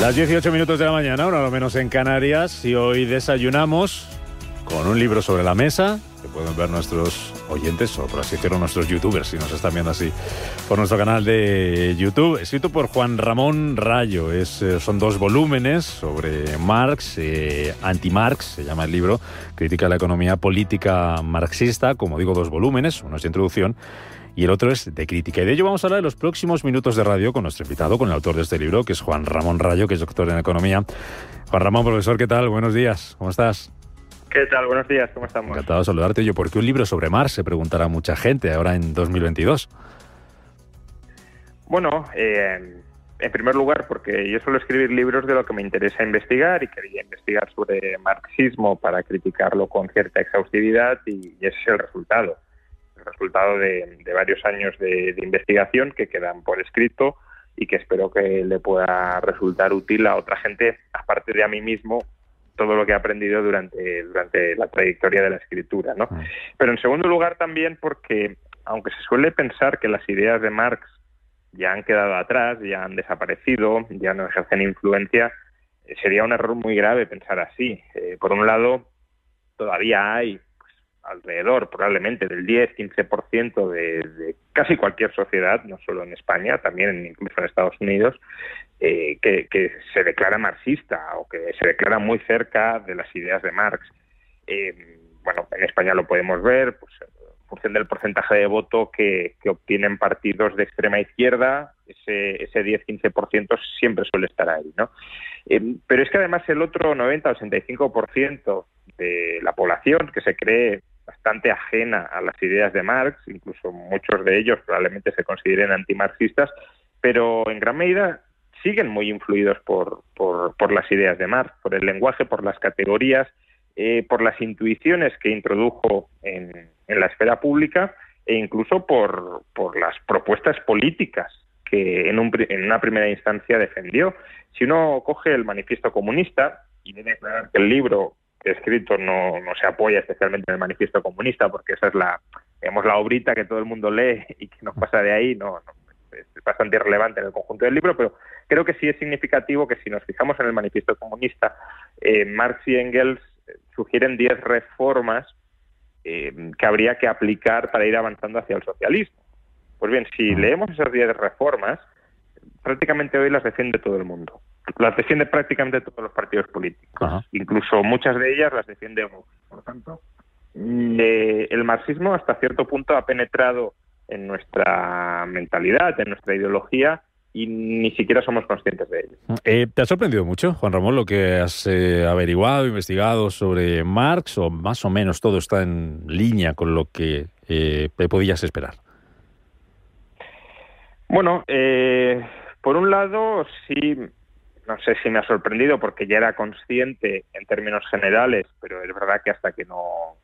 Las 18 minutos de la mañana, una lo menos en Canarias, y hoy desayunamos con un libro sobre la mesa, que pueden ver nuestros oyentes, o por así decirlo, nuestros youtubers, si nos están viendo así, por nuestro canal de YouTube, escrito por Juan Ramón Rayo. Es, eh, son dos volúmenes sobre Marx, eh, anti-Marx, se llama el libro, critica la economía política marxista, como digo, dos volúmenes, uno es de introducción y el otro es de crítica. Y de ello vamos a hablar en los próximos minutos de radio con nuestro invitado, con el autor de este libro, que es Juan Ramón Rayo, que es doctor en economía. Juan Ramón, profesor, ¿qué tal? Buenos días, ¿cómo estás? ¿Qué tal? Buenos días, ¿cómo estamos? Encantado de saludarte. Yo, ¿por qué un libro sobre Marx? Se preguntará mucha gente ahora en 2022. Bueno, eh, en primer lugar, porque yo suelo escribir libros de lo que me interesa investigar y quería investigar sobre marxismo para criticarlo con cierta exhaustividad y ese es el resultado resultado de, varios años de, investigación que quedan por escrito y que espero que le pueda resultar útil a otra gente, aparte de a mí mismo, todo lo que he aprendido durante, durante la trayectoria de la escritura. ¿no? Ah. Pero en segundo lugar también porque, aunque se suele pensar que las ideas de Marx ya han quedado atrás, ya han desaparecido, ya no ejercen influencia, eh, sería un error muy grave pensar así. Eh, por un lado, todavía hay alrededor probablemente del 10-15% de, de casi cualquier sociedad, no solo en España, también incluso en Estados Unidos, eh, que, se declara marxista o que se declara muy cerca de las ideas de Marx. Eh, bueno, en España lo podemos ver, pues, en función del porcentaje de voto que, obtienen partidos de extrema izquierda, ese, ese 10-15% siempre suele estar ahí, ¿no? Eh, pero es que además el otro 90-85% de la población que se cree bastante ajena a las ideas de Marx, incluso muchos de ellos probablemente se consideren antimarxistas, pero en gran medida siguen muy influidos por, por, las ideas de Marx, por el lenguaje, por las categorías, eh, por las intuiciones que introdujo en, la esfera pública e incluso por, por las propuestas políticas que en, un, en, una primera instancia defendió. Si uno coge el manifiesto comunista, y debe aclarar que el libro escrito no, no se apoya especialmente en el manifiesto comunista, porque esa es la, digamos, la obrita que todo el mundo lee y que no pasa de ahí, no, es bastante irrelevante en el conjunto del libro, pero creo que sí es significativo que si nos fijamos en el manifiesto comunista, eh, Marx y Engels eh, sugieren 10 reformas eh, que habría que aplicar para ir avanzando hacia el socialismo. Pues bien, si leemos esas 10 reformas, prácticamente hoy las defiende todo el mundo las defiende prácticamente todos los partidos políticos. Incluso muchas de ellas las defiende Vox. Por lo tanto, eh, el marxismo hasta cierto punto ha penetrado en nuestra mentalidad, en nuestra ideología y ni siquiera somos conscientes de ello. Eh, ¿Te ha sorprendido mucho, Juan Ramón, lo que has eh, averiguado, investigado sobre Marx o más o menos todo está en línea con lo que podías esperar? Bueno, por un lado, sí no sé si me ha sorprendido porque ya era consciente en términos generales, pero es verdad que hasta que no,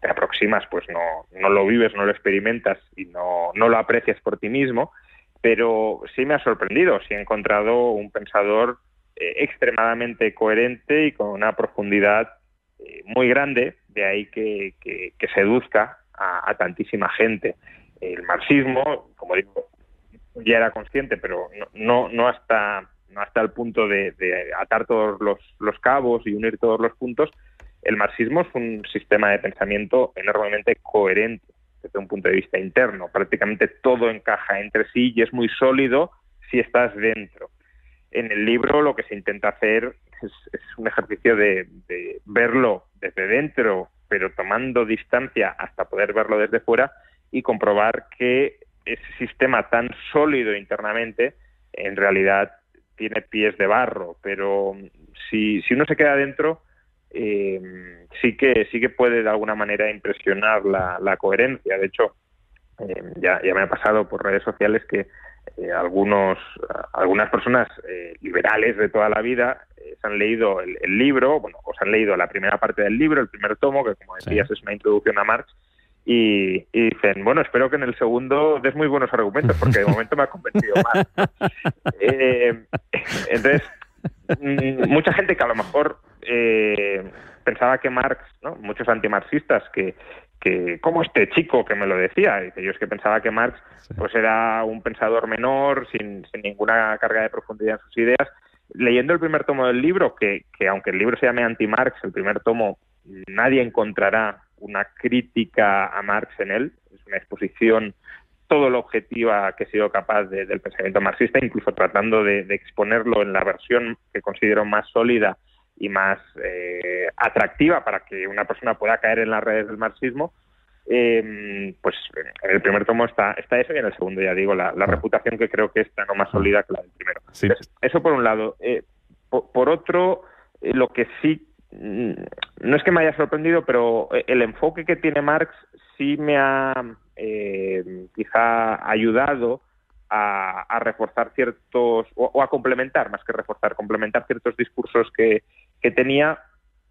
te aproximas, pues no, no lo vives, no lo experimentas y no, no lo aprecias por ti mismo. Pero sí me ha sorprendido, sí he encontrado un pensador eh, extremadamente coherente y con una profundidad eh, muy grande, de ahí que, que, seduzca a, tantísima gente. El marxismo, como digo, ya era consciente, pero no, no, no hasta no hasta el punto de, atar todos los, cabos y unir todos los puntos, el marxismo es un sistema de pensamiento enormemente coherente desde un punto de vista interno. Prácticamente todo encaja entre sí y es muy sólido si estás dentro. En el libro lo que se intenta hacer es, un ejercicio de, verlo desde dentro, pero tomando distancia hasta poder verlo desde fuera y comprobar que ese sistema tan sólido internamente en realidad tiene pies de barro, pero si, si uno se queda dentro, eh, sí que sí que puede de alguna manera impresionar la, coherencia. De hecho, eh, ya, ya me ha pasado por redes sociales que eh, algunos, algunas personas eh, liberales de toda la vida eh, se han leído el, libro, bueno, o se han leído la primera parte del libro, el primer tomo, que como decías es una introducción a Marx, y, dicen, bueno, espero que en el segundo des muy buenos argumentos, porque de momento me ha convencido más. entonces, mm, mucha gente que a lo mejor pensaba que Marx, ¿no? muchos antimarxistas que, que como este chico que me lo decía, dice, yo es que pensaba que Marx pues era un pensador menor, sin, sin, ninguna carga de profundidad en sus ideas. Leyendo el primer tomo del libro, que, que aunque el libro se llame anti-Marx, el primer tomo nadie encontrará una crítica a Marx en él, es una exposición todo lo objetiva que he sido capaz del pensamiento marxista, incluso tratando de, de, exponerlo en la versión que considero más sólida y más eh, atractiva para que una persona pueda caer en las redes del marxismo, eh, pues en el primer tomo está, está eso y en el segundo, ya digo, la, ah. reputación que creo que está no más sólida que la del primero. eso por un lado. Eh, por, otro, lo que sí, no es que me haya sorprendido, pero el enfoque que tiene Marx sí me ha quizá ayudado a, reforzar ciertos, o, a complementar, más que reforzar, complementar ciertos discursos que, que tenía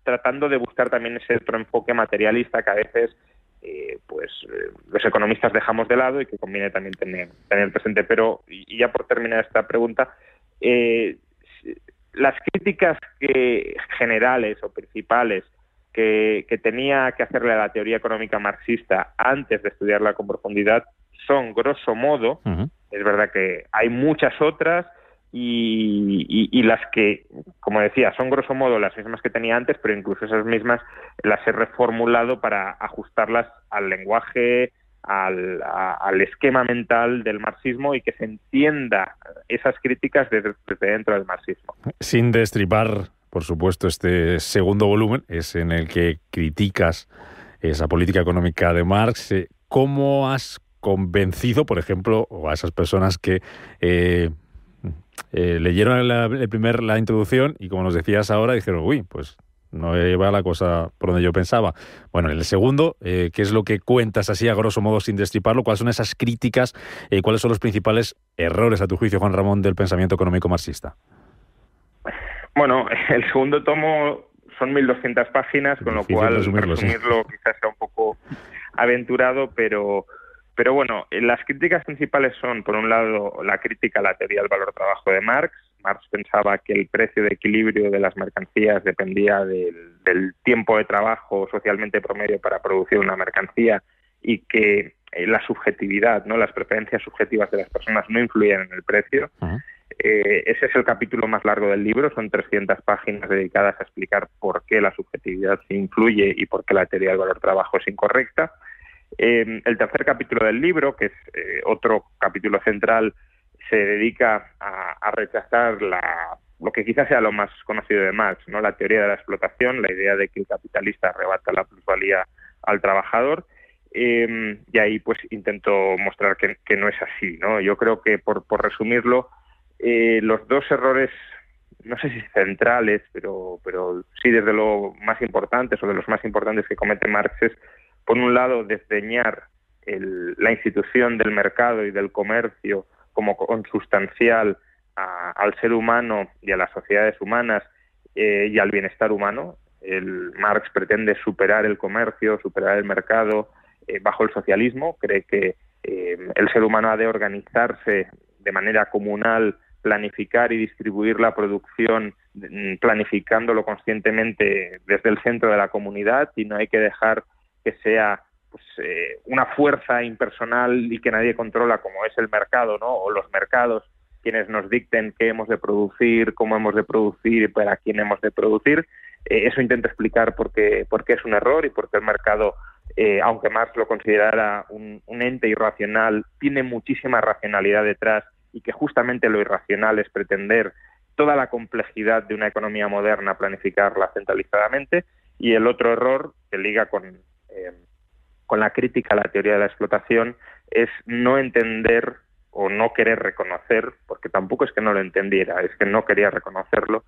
tratando de buscar también ese otro enfoque materialista que a veces eh, pues eh, los economistas dejamos de lado y que conviene también tener, tener presente. Pero, y, ya por terminar esta pregunta, eh, las críticas que, generales o principales que, tenía que hacerle a la teoría económica marxista antes de estudiarla con profundidad son, grosso modo, es verdad que hay muchas otras, y, las que, como decía, son grosso modo las mismas que tenía antes, pero incluso esas mismas las he reformulado para ajustarlas al lenguaje, al, esquema mental del marxismo y que se entienda esas críticas desde, dentro del marxismo. Sin destripar, por supuesto, este segundo volumen es en el que criticas esa política económica de Marx. Eh, ¿Cómo has convencido, por ejemplo, a esas personas que eh, eh, leyeron la, el primer, la introducción y como nos decías ahora, dijeron, uy, pues no iba la cosa por donde yo pensaba. Bueno, en el segundo, eh, ¿qué es lo que cuentas así a grosso modo sin destriparlo? ¿Cuáles son esas críticas y eh, cuáles son los principales errores, a tu juicio, Juan Ramón, del pensamiento económico marxista? Bueno, el segundo tomo son 1.200 páginas, con lo cual resumirlo, quizás sea un poco aventurado, pero pero bueno, eh, las críticas principales son, por un lado, la crítica a la teoría del valor-trabajo de Marx. Marx pensaba que el precio de equilibrio de las mercancías dependía del, tiempo de trabajo socialmente promedio para producir una mercancía y que eh, la subjetividad, no las preferencias subjetivas de las personas no influían en el precio. Eh, ese es el capítulo más largo del libro, son 300 páginas dedicadas a explicar por qué la subjetividad influye y por qué la teoría del valor-trabajo es incorrecta. Eh, el tercer capítulo del libro, que es otro capítulo central, se dedica a, rechazar la, lo que quizás sea lo más conocido de Marx, ¿no? la teoría de la explotación, la idea de que el capitalista arrebata la plusvalía al trabajador. Eh, y ahí pues intento mostrar que, no es así. ¿no? Yo creo que, por, resumirlo, los dos errores no sé si centrales, pero, pero sí desde lo más importantes o de los más importantes que comete Marx es por un lado, desdeñar la institución del mercado y del comercio como consustancial al ser humano y a las sociedades humanas eh, y al bienestar humano. El Marx pretende superar el comercio, superar el mercado eh, bajo el socialismo. Cree que eh, el ser humano ha de organizarse de manera comunal, planificar y distribuir la producción mm, planificándolo conscientemente desde el centro de la comunidad y no hay que dejar que sea pues, eh, una fuerza impersonal y que nadie controla como es el mercado, ¿no? O los mercados quienes nos dicten qué hemos de producir, cómo hemos de producir para quién hemos de producir. Eh, eso intenta explicar por qué, por es un error y por qué el mercado, eh, aunque Marx lo considerara un, un ente irracional, tiene muchísima racionalidad detrás y que justamente lo irracional es pretender toda la complejidad de una economía moderna planificarla centralizadamente y el otro error que liga con, eh, con la crítica a la teoría de la explotación es no entender o no querer reconocer, porque tampoco es que no lo entendiera, es que no quería reconocerlo,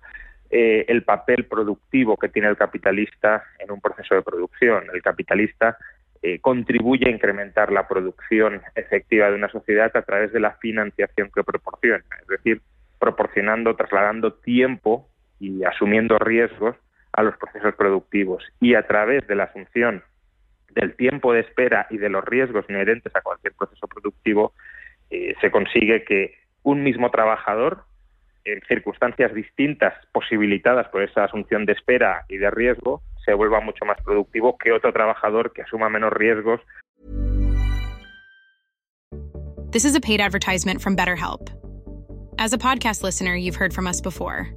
eh, el papel productivo que tiene el capitalista en un proceso de producción. El capitalista eh, contribuye a incrementar la producción efectiva de una sociedad a través de la financiación que proporciona, es decir, proporcionando, trasladando tiempo y asumiendo riesgos a los procesos productivos y a través de la asunción del tiempo de espera y de los riesgos inherentes a cualquier proceso productivo, eh, se consigue que un mismo trabajador, en circunstancias distintas posibilitadas por esa asunción de espera y de riesgo, se vuelva mucho más productivo que otro trabajador que asuma menos riesgos. This is a paid advertisement from BetterHelp. As a podcast listener, you've heard from us before.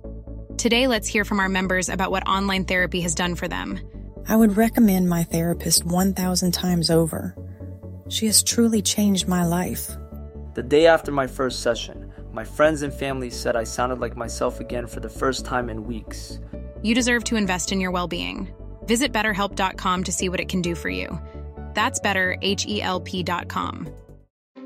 Today, let's hear from our members about what online therapy has done for them. I would recommend my therapist 1,000 times over. She has truly changed my life. The day after my first session, my friends and family said I sounded like myself again for the first time in weeks. You deserve to invest in your well being. Visit betterhelp.com to see what it can do for you. That's better, H E L P.com.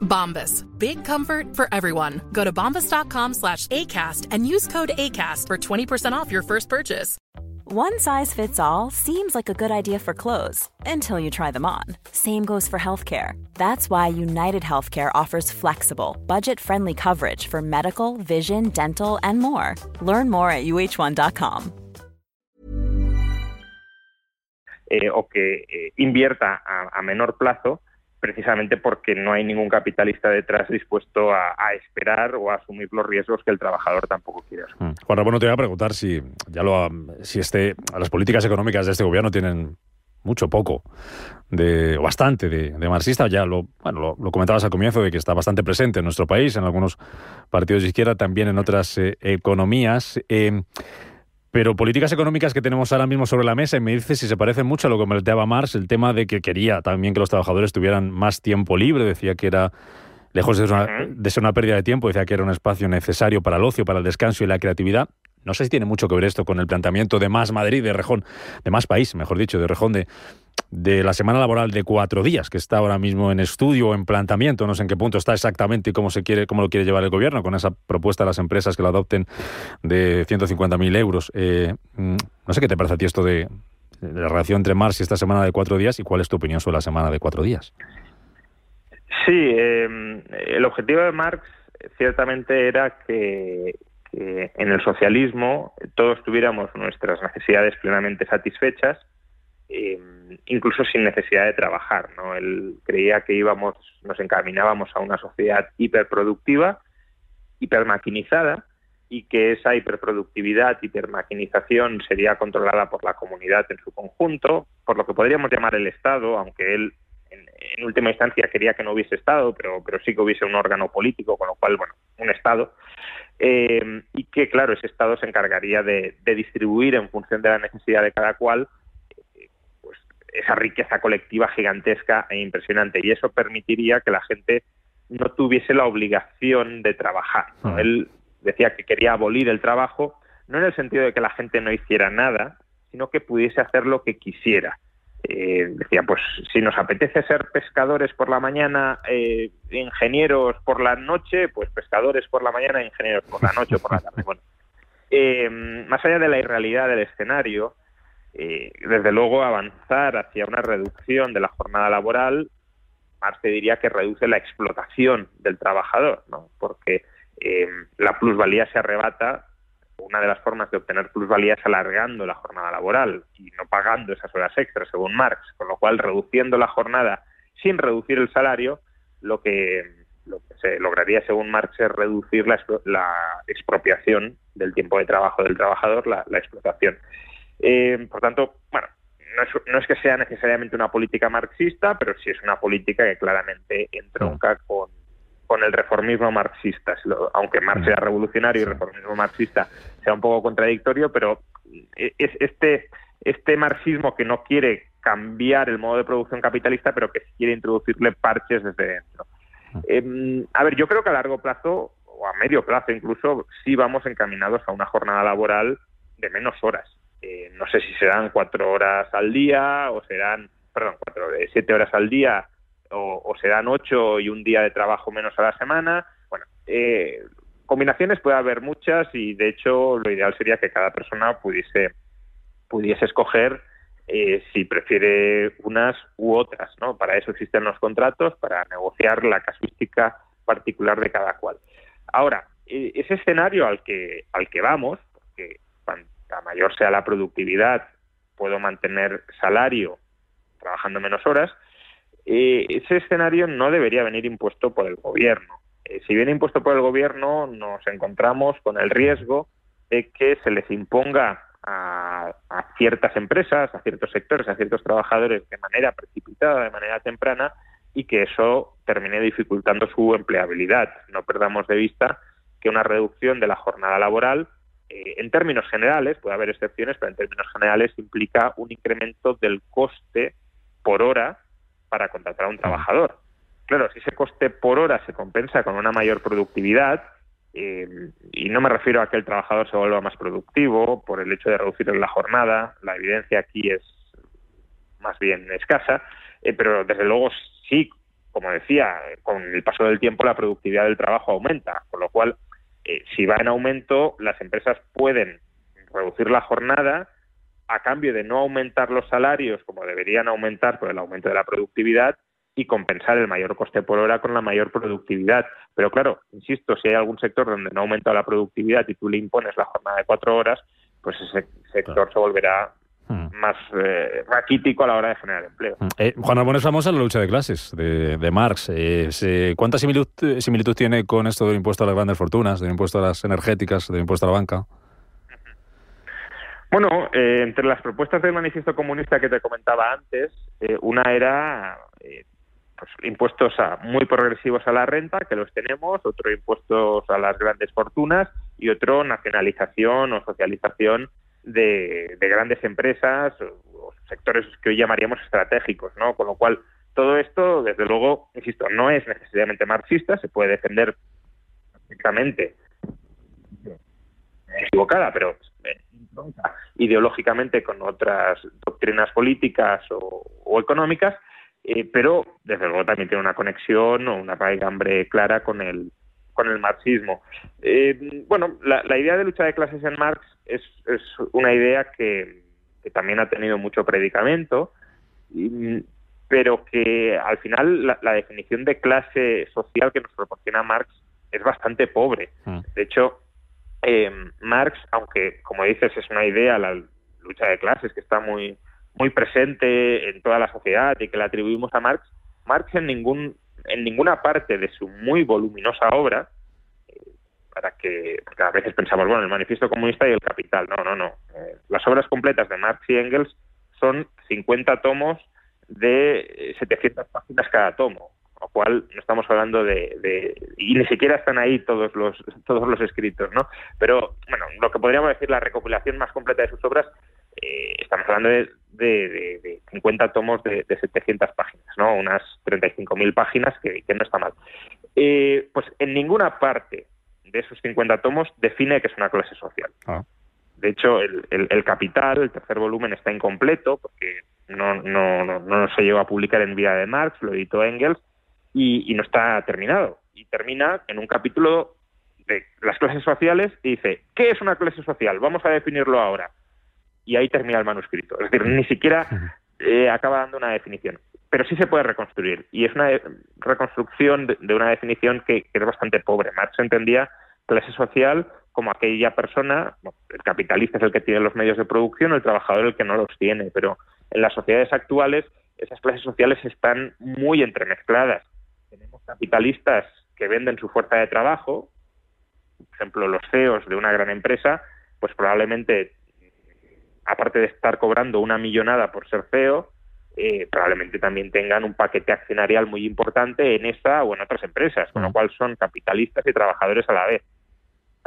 Bombas. Big comfort for everyone. Go to bombas.com slash ACAST and use code ACAST for 20% off your first purchase. One size fits all seems like a good idea for clothes until you try them on. Same goes for healthcare. That's why United Healthcare offers flexible, budget friendly coverage for medical, vision, dental, and more. Learn more at uh1.com. Eh, o que eh, invierta a, a menor plazo precisamente porque no hay ningún capitalista detrás dispuesto a, esperar o a asumir los riesgos que el trabajador tampoco quiere asumir. Juan Ramón, te voy a preguntar si ya lo si este las políticas económicas de este gobierno tienen mucho poco de o bastante de, de, marxista. Ya lo bueno lo, lo, comentabas al comienzo de que está bastante presente en nuestro país en algunos partidos de izquierda también en otras eh, economías. Eh, pero políticas económicas que tenemos ahora mismo sobre la mesa, y me dice si se parece mucho a lo que planteaba Marx, el tema de que quería también que los trabajadores tuvieran más tiempo libre, decía que era, lejos de ser, una, de ser una pérdida de tiempo, decía que era un espacio necesario para el ocio, para el descanso y la creatividad. No sé si tiene mucho que ver esto con el planteamiento de Más Madrid, de Rejón, de Más País, mejor dicho, de Rejón, de, de la semana laboral de cuatro días, que está ahora mismo en estudio o en planteamiento, no sé en qué punto está exactamente y cómo se quiere, cómo lo quiere llevar el gobierno, con esa propuesta de las empresas que lo adopten de 150.000 euros. Eh, no sé qué te parece a ti esto de, la relación entre Marx y esta semana de cuatro días y cuál es tu opinión sobre la semana de cuatro días. Sí, eh, el objetivo de Marx ciertamente era que, en el socialismo todos tuviéramos nuestras necesidades plenamente satisfechas, eh, incluso sin necesidad de trabajar. ¿no? Él creía que íbamos, nos encaminábamos a una sociedad hiperproductiva, hipermaquinizada, y que esa hiperproductividad, hipermaquinización sería controlada por la comunidad en su conjunto, por lo que podríamos llamar el Estado, aunque él en, última instancia quería que no hubiese Estado, pero, pero sí que hubiese un órgano político, con lo cual, bueno, un Estado, eh, y que, claro, ese Estado se encargaría de, distribuir en función de la necesidad de cada cual esa riqueza colectiva gigantesca e impresionante. Y eso permitiría que la gente no tuviese la obligación de trabajar. ¿no? Él decía que quería abolir el trabajo, no en el sentido de que la gente no hiciera nada, sino que pudiese hacer lo que quisiera. Eh, decía, pues si nos apetece ser pescadores por la mañana, eh, ingenieros por la noche, pues pescadores por la mañana, ingenieros por la noche o por la tarde. Bueno, eh, más allá de la irrealidad del escenario, eh, desde luego avanzar hacia una reducción de la jornada laboral, Marx te diría que reduce la explotación del trabajador, ¿no? porque eh, la plusvalía se arrebata una de las formas de obtener plusvalía es alargando la jornada laboral y no pagando esas horas extras, según Marx, con lo cual reduciendo la jornada sin reducir el salario, lo que, se lograría, según Marx, es reducir la, la expropiación del tiempo de trabajo del trabajador, la explotación. Eh, por tanto, bueno, no es, no es, que sea necesariamente una política marxista, pero sí es una política que claramente entronca con con el reformismo marxista, aunque Marx sea revolucionario y el reformismo marxista sea un poco contradictorio, pero es este, este marxismo que no quiere cambiar el modo de producción capitalista, pero que quiere introducirle parches desde dentro. Eh, a ver, yo creo que a largo plazo, o a medio plazo incluso, sí vamos encaminados a una jornada laboral de menos horas. Eh, no sé si serán cuatro horas al día o serán, perdón, cuatro, siete horas al día o, serán ocho y un día de trabajo menos a la semana. Bueno, eh, combinaciones puede haber muchas y de hecho lo ideal sería que cada persona pudiese pudiese escoger eh, si prefiere unas u otras, ¿no? Para eso existen los contratos, para negociar la casuística particular de cada cual. Ahora, e, ese escenario al que al que vamos, porque cuanta mayor sea la productividad, puedo mantener salario trabajando menos horas, eh, ese escenario no debería venir impuesto por el gobierno. Eh, si viene impuesto por el gobierno, nos encontramos con el riesgo de que se les imponga a, ciertas empresas, a ciertos sectores, a ciertos trabajadores de manera precipitada, de manera temprana, y que eso termine dificultando su empleabilidad. No perdamos de vista que una reducción de la jornada laboral, eh, en términos generales, puede haber excepciones, pero en términos generales implica un incremento del coste por hora para contratar a un trabajador. Claro, si ese coste por hora se compensa con una mayor productividad, eh, y no me refiero a que el trabajador se vuelva más productivo por el hecho de reducir la jornada, la evidencia aquí es más bien escasa, eh, pero desde luego sí, como decía, con el paso del tiempo la productividad del trabajo aumenta, con lo cual eh, si va en aumento, las empresas pueden reducir la jornada a cambio de no aumentar los salarios como deberían aumentar por el aumento de la productividad y compensar el mayor coste por hora con la mayor productividad. Pero claro, insisto, si hay algún sector donde no aumenta la productividad y tú le impones la jornada de cuatro horas, pues ese sector se volverá. Más eh, raquítico a la hora de generar empleo. Hmm. Eh, Juan Ramón es famosa la lucha de clases de, Marx. Eh, ¿Cuánta similitud, similitud, tiene con esto del impuesto a las grandes fortunas, del impuesto a las energéticas, del impuesto a la banca? Bueno, eh, entre las propuestas del manifiesto comunista que te comentaba antes, una era pues, impuestos a, muy progresivos a la renta, que los tenemos, otro impuestos a las grandes fortunas y otro nacionalización o socialización de, grandes empresas o, sectores que hoy llamaríamos estratégicos, ¿no? Con lo cual, todo esto, desde luego, insisto, no es necesariamente marxista, se puede defender perfectamente equivocada, pero eh, ideológicamente con otras doctrinas políticas o económicas, eh, pero desde luego también tiene una conexión o una raigambre clara con el con el marxismo. Eh, bueno, la, idea de lucha de clases en Marx es, es una idea que, también ha tenido mucho predicamento, pero que al final la, definición de clase social que nos proporciona Marx es bastante pobre. Mm. De hecho, eh, Marx, aunque como dices es una idea, la lucha de clases que está muy muy presente en toda la sociedad y que le atribuimos a Marx, Marx en ningún en ninguna parte de su muy voluminosa obra, para que porque a veces pensamos, bueno, el manifiesto comunista y el capital, no, no, no. Eh, las obras completas de Marx y Engels son 50 tomos de 700 eh, páginas cada tomo, lo cual no estamos hablando de, de, y ni siquiera están ahí todos los todos los escritos, ¿no? Pero bueno, lo que podríamos decir la recopilación más completa de sus obras eh, estamos hablando de, de, 50 tomos de, 700 páginas, ¿no? Unas 35.000 páginas, que, no está mal. Eh, pues en ninguna parte de esos 50 tomos define que es una clase social. Ah. De hecho, el, el, Capital, el tercer volumen, está incompleto porque no, no, no, no, se llegó a publicar en vida de Marx, lo editó Engels, y, y no está terminado. Y termina en un capítulo de las clases sociales y dice, ¿qué es una clase social? Vamos a definirlo ahora y ahí termina el manuscrito. Es decir, ni siquiera eh, acaba dando una definición. Pero sí se puede reconstruir. Y es una reconstrucción de, una definición que, es bastante pobre. Marx entendía clase social como aquella persona, el capitalista es el que tiene los medios de producción, el trabajador el que no los tiene, pero en las sociedades actuales esas clases sociales están muy entremezcladas. Tenemos capitalistas que venden su fuerza de trabajo, por ejemplo, los CEOs de una gran empresa, pues probablemente aparte de estar cobrando una millonada por ser feo, eh, probablemente también tengan un paquete accionarial muy importante en esta o en otras empresas, con lo cual son capitalistas y trabajadores a la vez.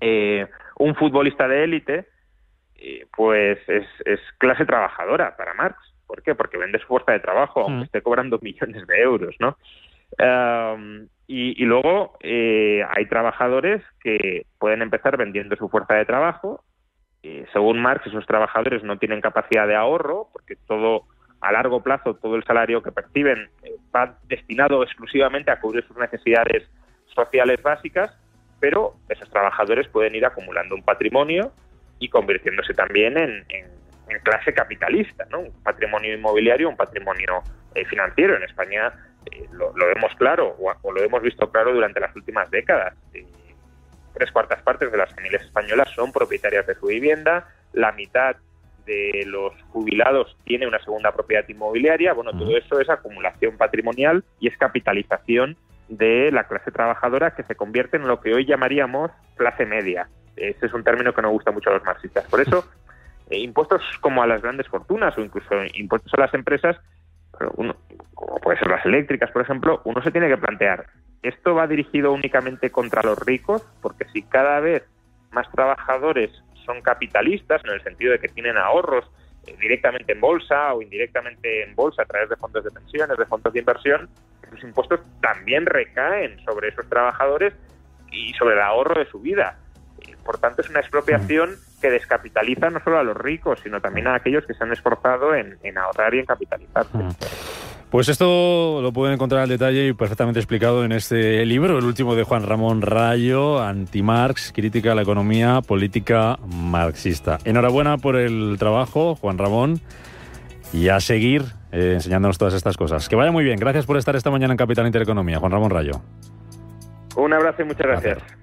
Eh, un futbolista de élite, eh, pues es, clase trabajadora para Marx. ¿Por qué? Porque vende su fuerza de trabajo, aunque esté cobrando millones de euros, ¿no? Um, y, luego eh, hay trabajadores que pueden empezar vendiendo su fuerza de trabajo. Eh, según Marx, esos trabajadores no tienen capacidad de ahorro porque todo a largo plazo todo el salario que perciben eh, va destinado exclusivamente a cubrir sus necesidades sociales básicas, pero esos trabajadores pueden ir acumulando un patrimonio y convirtiéndose también en, clase capitalista, ¿no? un patrimonio inmobiliario, un patrimonio financiero. En España eh, lo, vemos claro o, lo hemos visto claro durante las últimas décadas. Tres cuartas partes de las familias españolas son propietarias de su vivienda, la mitad de los jubilados tiene una segunda propiedad inmobiliaria. Bueno, todo eso es acumulación patrimonial y es capitalización de la clase trabajadora que se convierte en lo que hoy llamaríamos clase media. Ese es un término que nos gusta mucho a los marxistas. Por eso, eh, impuestos como a las grandes fortunas o incluso impuestos a las empresas uno, como puede ser las eléctricas, por ejemplo, uno se tiene que plantear, ¿esto va dirigido únicamente contra los ricos? Porque si cada vez más trabajadores son capitalistas, en el sentido de que tienen ahorros eh, directamente en bolsa o indirectamente en bolsa a través de fondos de pensiones, de fondos de inversión, esos impuestos también recaen sobre esos trabajadores y sobre el ahorro de su vida. Por tanto, es una expropiación que descapitaliza no solo a los ricos, sino también a aquellos que se han esforzado en, ahorrar y en capitalizarse. Pues esto lo pueden encontrar al detalle y perfectamente explicado en este libro, el último de Juan Ramón Rayo, Anti-Marx, crítica a la economía política marxista. Enhorabuena por el trabajo, Juan Ramón, y a seguir eh, enseñándonos todas estas cosas. Que vaya muy bien. Gracias por estar esta mañana en Capital Intereconomía. Juan Ramón Rayo. Un abrazo y muchas gracias.